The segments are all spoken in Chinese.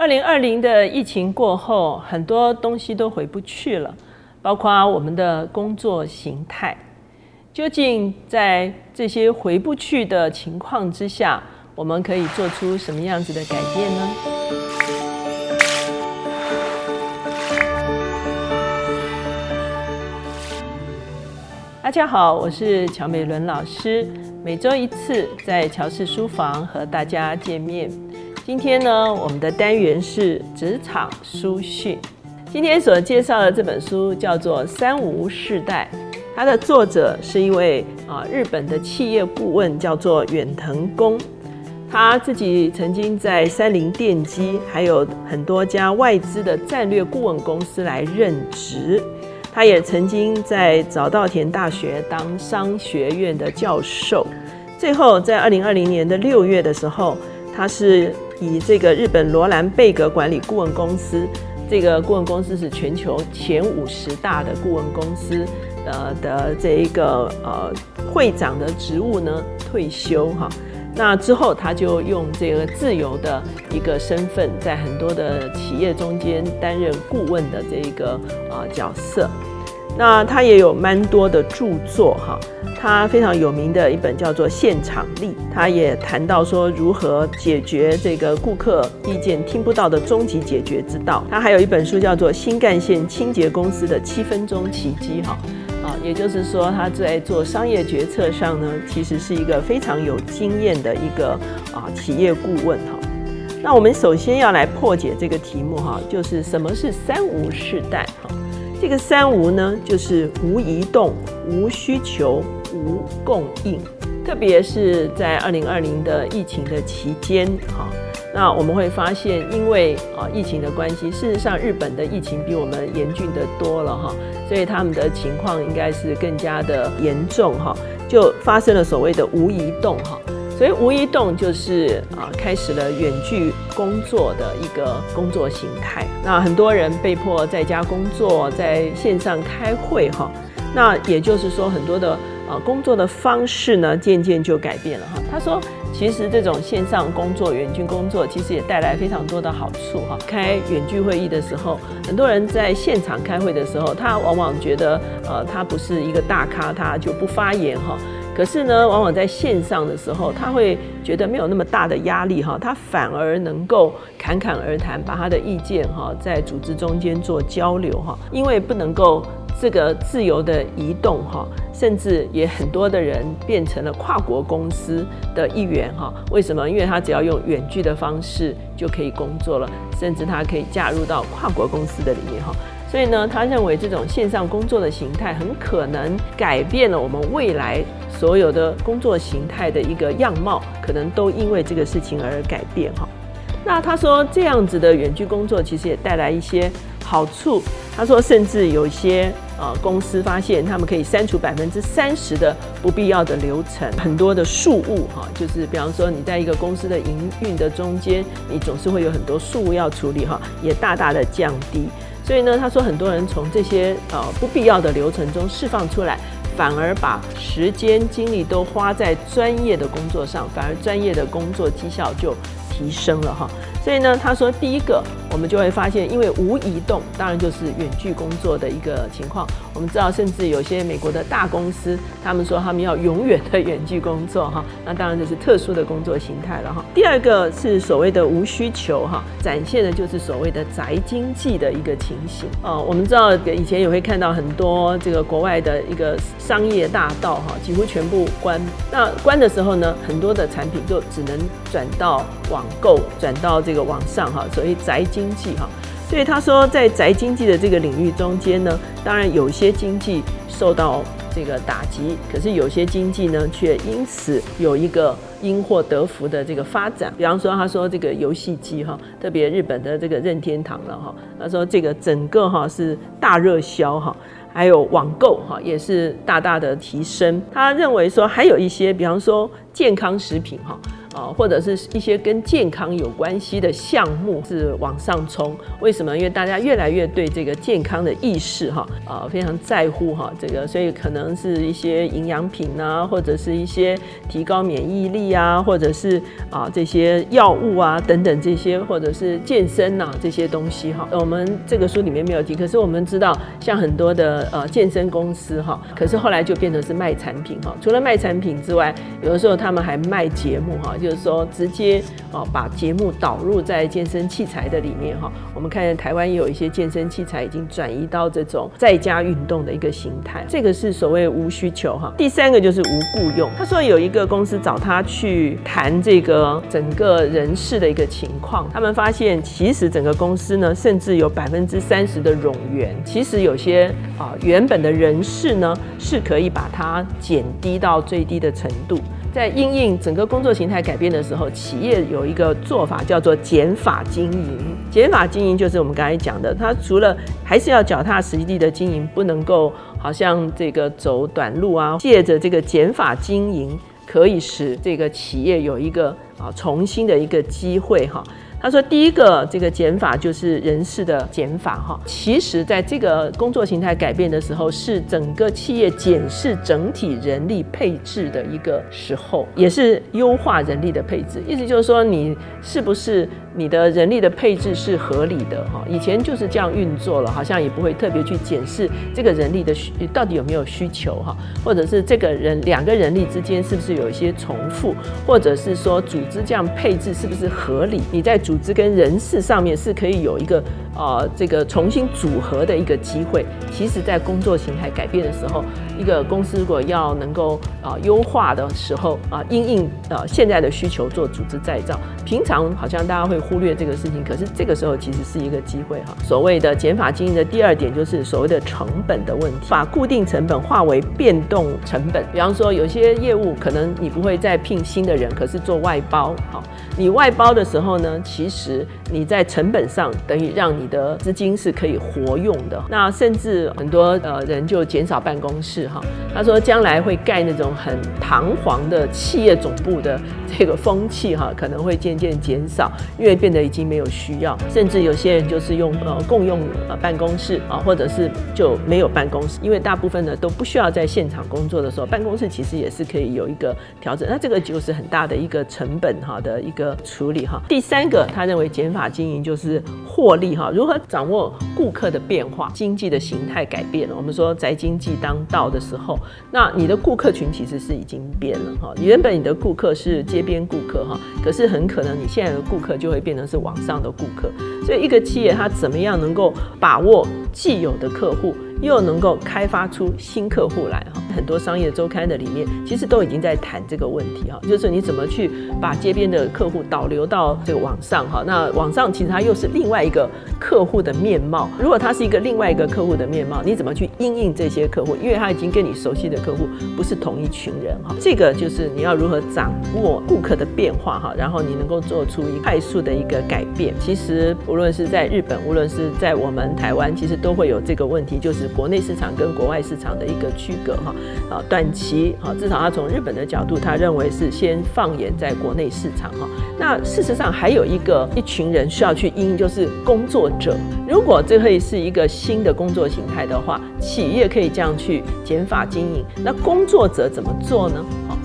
二零二零的疫情过后，很多东西都回不去了，包括我们的工作形态。究竟在这些回不去的情况之下，我们可以做出什么样子的改变呢？大家好，我是乔美伦老师，每周一次在乔氏书房和大家见面。今天呢，我们的单元是职场书讯。今天所介绍的这本书叫做《三无世代》，它的作者是一位啊日本的企业顾问，叫做远藤公。他自己曾经在三菱电机，还有很多家外资的战略顾问公司来任职。他也曾经在早稻田大学当商学院的教授。最后，在二零二零年的六月的时候，他是。以这个日本罗兰贝格管理顾问公司，这个顾问公司是全球前五十大的顾问公司，呃的这一个呃会长的职务呢退休哈，那之后他就用这个自由的一个身份，在很多的企业中间担任顾问的这一个啊角色。那他也有蛮多的著作哈，他非常有名的一本叫做《现场力》，他也谈到说如何解决这个顾客意见听不到的终极解决之道。他还有一本书叫做《新干线清洁公司的七分钟奇迹》哈，啊，也就是说他在做商业决策上呢，其实是一个非常有经验的一个啊企业顾问哈。那我们首先要来破解这个题目哈，就是什么是三无世代哈。这个三无呢，就是无移动、无需求、无供应。特别是在二零二零的疫情的期间，哈，那我们会发现，因为啊疫情的关系，事实上日本的疫情比我们严峻的多了哈，所以他们的情况应该是更加的严重哈，就发生了所谓的无移动哈。所以无一动就是啊，开始了远距工作的一个工作形态。那很多人被迫在家工作，在线上开会哈。那也就是说，很多的啊工作的方式呢，渐渐就改变了哈。他说，其实这种线上工作、远距工作，其实也带来非常多的好处哈。开远距会议的时候，很多人在现场开会的时候，他往往觉得呃，他不是一个大咖，他就不发言哈。可是呢，往往在线上的时候，他会觉得没有那么大的压力哈，他反而能够侃侃而谈，把他的意见哈在组织中间做交流哈，因为不能够这个自由的移动哈，甚至也很多的人变成了跨国公司的一员哈。为什么？因为他只要用远距的方式就可以工作了，甚至他可以加入到跨国公司的里面哈。所以呢，他认为这种线上工作的形态很可能改变了我们未来。所有的工作形态的一个样貌，可能都因为这个事情而改变哈。那他说这样子的远距工作其实也带来一些好处。他说，甚至有一些呃公司发现，他们可以删除百分之三十的不必要的流程，很多的事务哈，就是比方说你在一个公司的营运的中间，你总是会有很多事务要处理哈，也大大的降低。所以呢，他说很多人从这些呃不必要的流程中释放出来。反而把时间精力都花在专业的工作上，反而专业的工作绩效就提升了哈。所以呢，他说第一个。我们就会发现，因为无移动，当然就是远距工作的一个情况。我们知道，甚至有些美国的大公司，他们说他们要永远的远距工作，哈，那当然就是特殊的工作形态了，哈。第二个是所谓的无需求，哈，展现的就是所谓的宅经济的一个情形。哦，我们知道以前也会看到很多这个国外的一个商业大道，哈，几乎全部关。那关的时候呢，很多的产品就只能转到网购，转到这个网上，哈，所以宅。经济哈，所以他说，在宅经济的这个领域中间呢，当然有些经济受到这个打击，可是有些经济呢，却因此有一个因祸得福的这个发展。比方说，他说这个游戏机哈，特别日本的这个任天堂了哈，他说这个整个哈是大热销哈，还有网购哈也是大大的提升。他认为说还有一些，比方说健康食品哈。啊，或者是一些跟健康有关系的项目是往上冲。为什么？因为大家越来越对这个健康的意识哈啊非常在乎哈，这个所以可能是一些营养品啊，或者是一些提高免疫力啊，或者是啊这些药物啊等等这些，或者是健身呐这些东西哈。我们这个书里面没有提，可是我们知道像很多的呃健身公司哈，可是后来就变成是卖产品哈。除了卖产品之外，有的时候他们还卖节目哈，就就是说直接哦把节目导入在健身器材的里面哈。我们看见台湾也有一些健身器材已经转移到这种在家运动的一个形态，这个是所谓无需求哈。第三个就是无雇用。他说有一个公司找他去谈这个整个人事的一个情况，他们发现其实整个公司呢，甚至有百分之三十的冗员，其实有些啊原本的人事呢是可以把它减低到最低的程度。在应应整个工作形态改变的时候，企业有一个做法叫做减法经营。减法经营就是我们刚才讲的，它除了还是要脚踏实地的经营，不能够好像这个走短路啊。借着这个减法经营，可以使这个企业有一个啊重新的一个机会哈。他说：“第一个这个减法就是人事的减法哈。其实，在这个工作形态改变的时候，是整个企业检视整体人力配置的一个时候，也是优化人力的配置。意思就是说，你是不是你的人力的配置是合理的哈？以前就是这样运作了，好像也不会特别去检视这个人力的需到底有没有需求哈，或者是这个人两个人力之间是不是有一些重复，或者是说组织这样配置是不是合理？你在组织跟人事上面是可以有一个呃这个重新组合的一个机会。其实，在工作形态改变的时候，一个公司如果要能够啊优化的时候啊，因应呃现在的需求做组织再造，平常好像大家会忽略这个事情，可是这个时候其实是一个机会哈。所谓的减法经营的第二点就是所谓的成本的问题，把固定成本化为变动成本。比方说，有些业务可能你不会再聘新的人，可是做外包，好，你外包的时候呢？其实你在成本上等于让你的资金是可以活用的。那甚至很多呃人就减少办公室哈。他说将来会盖那种很堂皇的企业总部的这个风气哈，可能会渐渐减少，因为变得已经没有需要。甚至有些人就是用呃共用呃办公室啊，或者是就没有办公室，因为大部分呢都不需要在现场工作的时候，办公室其实也是可以有一个调整。那这个就是很大的一个成本哈的一个处理哈。第三个。他认为减法经营就是获利哈，如何掌握顾客的变化，经济的形态改变了。我们说宅经济当道的时候，那你的顾客群其实是已经变了哈。原本你的顾客是街边顾客哈，可是很可能你现在的顾客就会变成是网上的顾客。所以一个企业它怎么样能够把握既有的客户？又能够开发出新客户来哈，很多商业周刊的里面其实都已经在谈这个问题哈，就是你怎么去把街边的客户导流到这个网上哈，那网上其实它又是另外一个客户的面貌。如果它是一个另外一个客户的面貌，你怎么去应应这些客户？因为他已经跟你熟悉的客户不是同一群人哈，这个就是你要如何掌握顾客的变化哈，然后你能够做出一快速的一个改变。其实无论是在日本，无论是在我们台湾，其实都会有这个问题，就是。国内市场跟国外市场的一个区隔哈啊，短期啊，至少他从日本的角度，他认为是先放眼在国内市场哈。那事实上还有一个一群人需要去应，就是工作者。如果这可以是一个新的工作形态的话，企业可以这样去减法经营。那工作者怎么做呢？哈，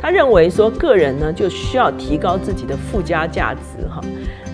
他认为说个人呢就需要提高自己的附加价值哈。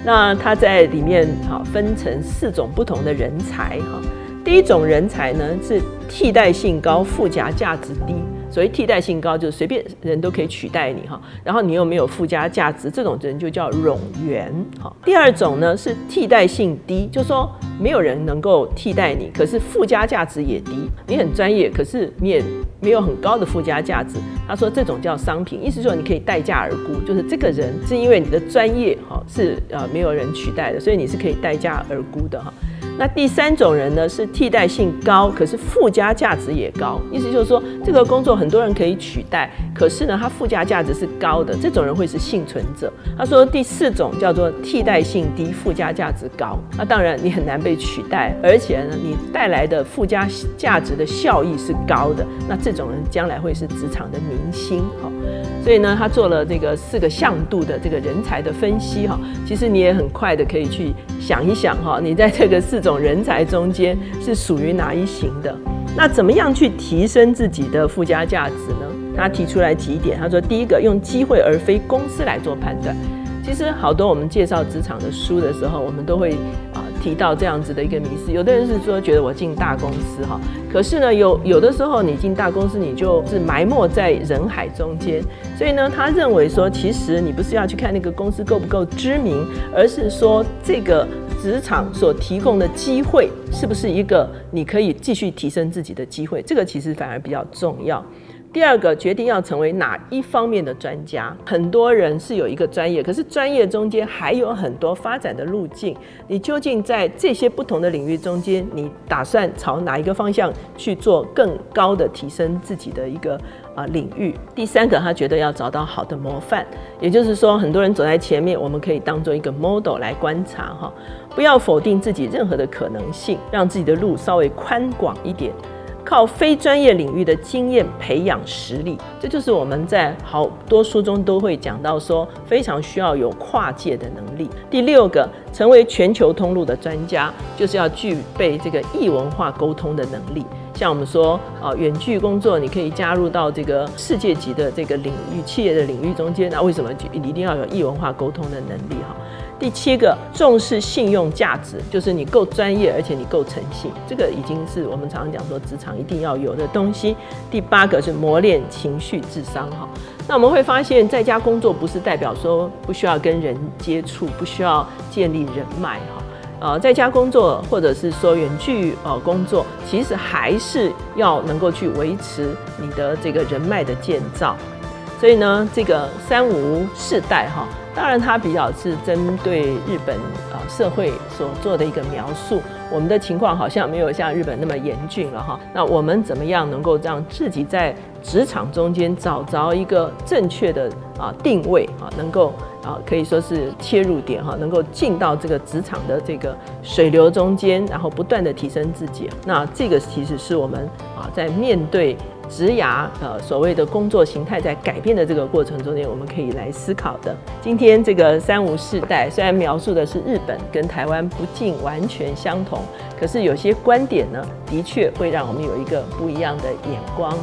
那他在里面哈分成四种不同的人才哈。第一种人才呢是替代性高、附加价值低。所谓替代性高，就是随便人都可以取代你哈。然后你又没有附加价值，这种人就叫冗员哈。第二种呢是替代性低，就是说没有人能够替代你，可是附加价值也低。你很专业，可是你也没有很高的附加价值。他说这种叫商品，意思说你可以待价而沽，就是这个人是因为你的专业哈是呃没有人取代的，所以你是可以待价而沽的哈。那第三种人呢，是替代性高，可是附加价值也高。意思就是说，这个工作很多人可以取代，可是呢，它附加价值是高的，这种人会是幸存者。他说第四种叫做替代性低，附加价值高。那当然你很难被取代，而且呢，你带来的附加价值的效益是高的。那这种人将来会是职场的明星。好，所以呢，他做了这个四个向度的这个人才的分析。哈，其实你也很快的可以去想一想。哈，你在这个四种。种人才中间是属于哪一型的？那怎么样去提升自己的附加价值呢？他提出来几点，他说：第一个，用机会而非公司来做判断。其实好多我们介绍职场的书的时候，我们都会啊提到这样子的一个迷思。有的人是说觉得我进大公司哈，可是呢有有的时候你进大公司，你就是埋没在人海中间。所以呢，他认为说，其实你不是要去看那个公司够不够知名，而是说这个职场所提供的机会是不是一个你可以继续提升自己的机会。这个其实反而比较重要。第二个决定要成为哪一方面的专家，很多人是有一个专业，可是专业中间还有很多发展的路径。你究竟在这些不同的领域中间，你打算朝哪一个方向去做更高的提升自己的一个啊领域？第三个，他觉得要找到好的模范，也就是说，很多人走在前面，我们可以当做一个 model 来观察哈，不要否定自己任何的可能性，让自己的路稍微宽广一点。靠非专业领域的经验培养实力，这就是我们在好多书中都会讲到说，非常需要有跨界的能力。第六个，成为全球通路的专家，就是要具备这个异文化沟通的能力。像我们说啊，远距工作，你可以加入到这个世界级的这个领域、企业的领域中间，那为什么一定要有异文化沟通的能力？哈。第七个重视信用价值，就是你够专业，而且你够诚信，这个已经是我们常常讲说职场一定要有的东西。第八个是磨练情绪智商哈。那我们会发现，在家工作不是代表说不需要跟人接触，不需要建立人脉哈。呃，在家工作或者是说远距呃工作，其实还是要能够去维持你的这个人脉的建造。所以呢，这个三无世代哈。当然，它比较是针对日本啊社会所做的一个描述。我们的情况好像没有像日本那么严峻了哈。那我们怎么样能够让自己在职场中间找着一个正确的啊定位啊，能够啊可以说是切入点哈，能够进到这个职场的这个水流中间，然后不断的提升自己。那这个其实是我们啊在面对。职涯呃，所谓的工作形态在改变的这个过程中间，我们可以来思考的。今天这个三无世代虽然描述的是日本跟台湾不尽完全相同，可是有些观点呢，的确会让我们有一个不一样的眼光。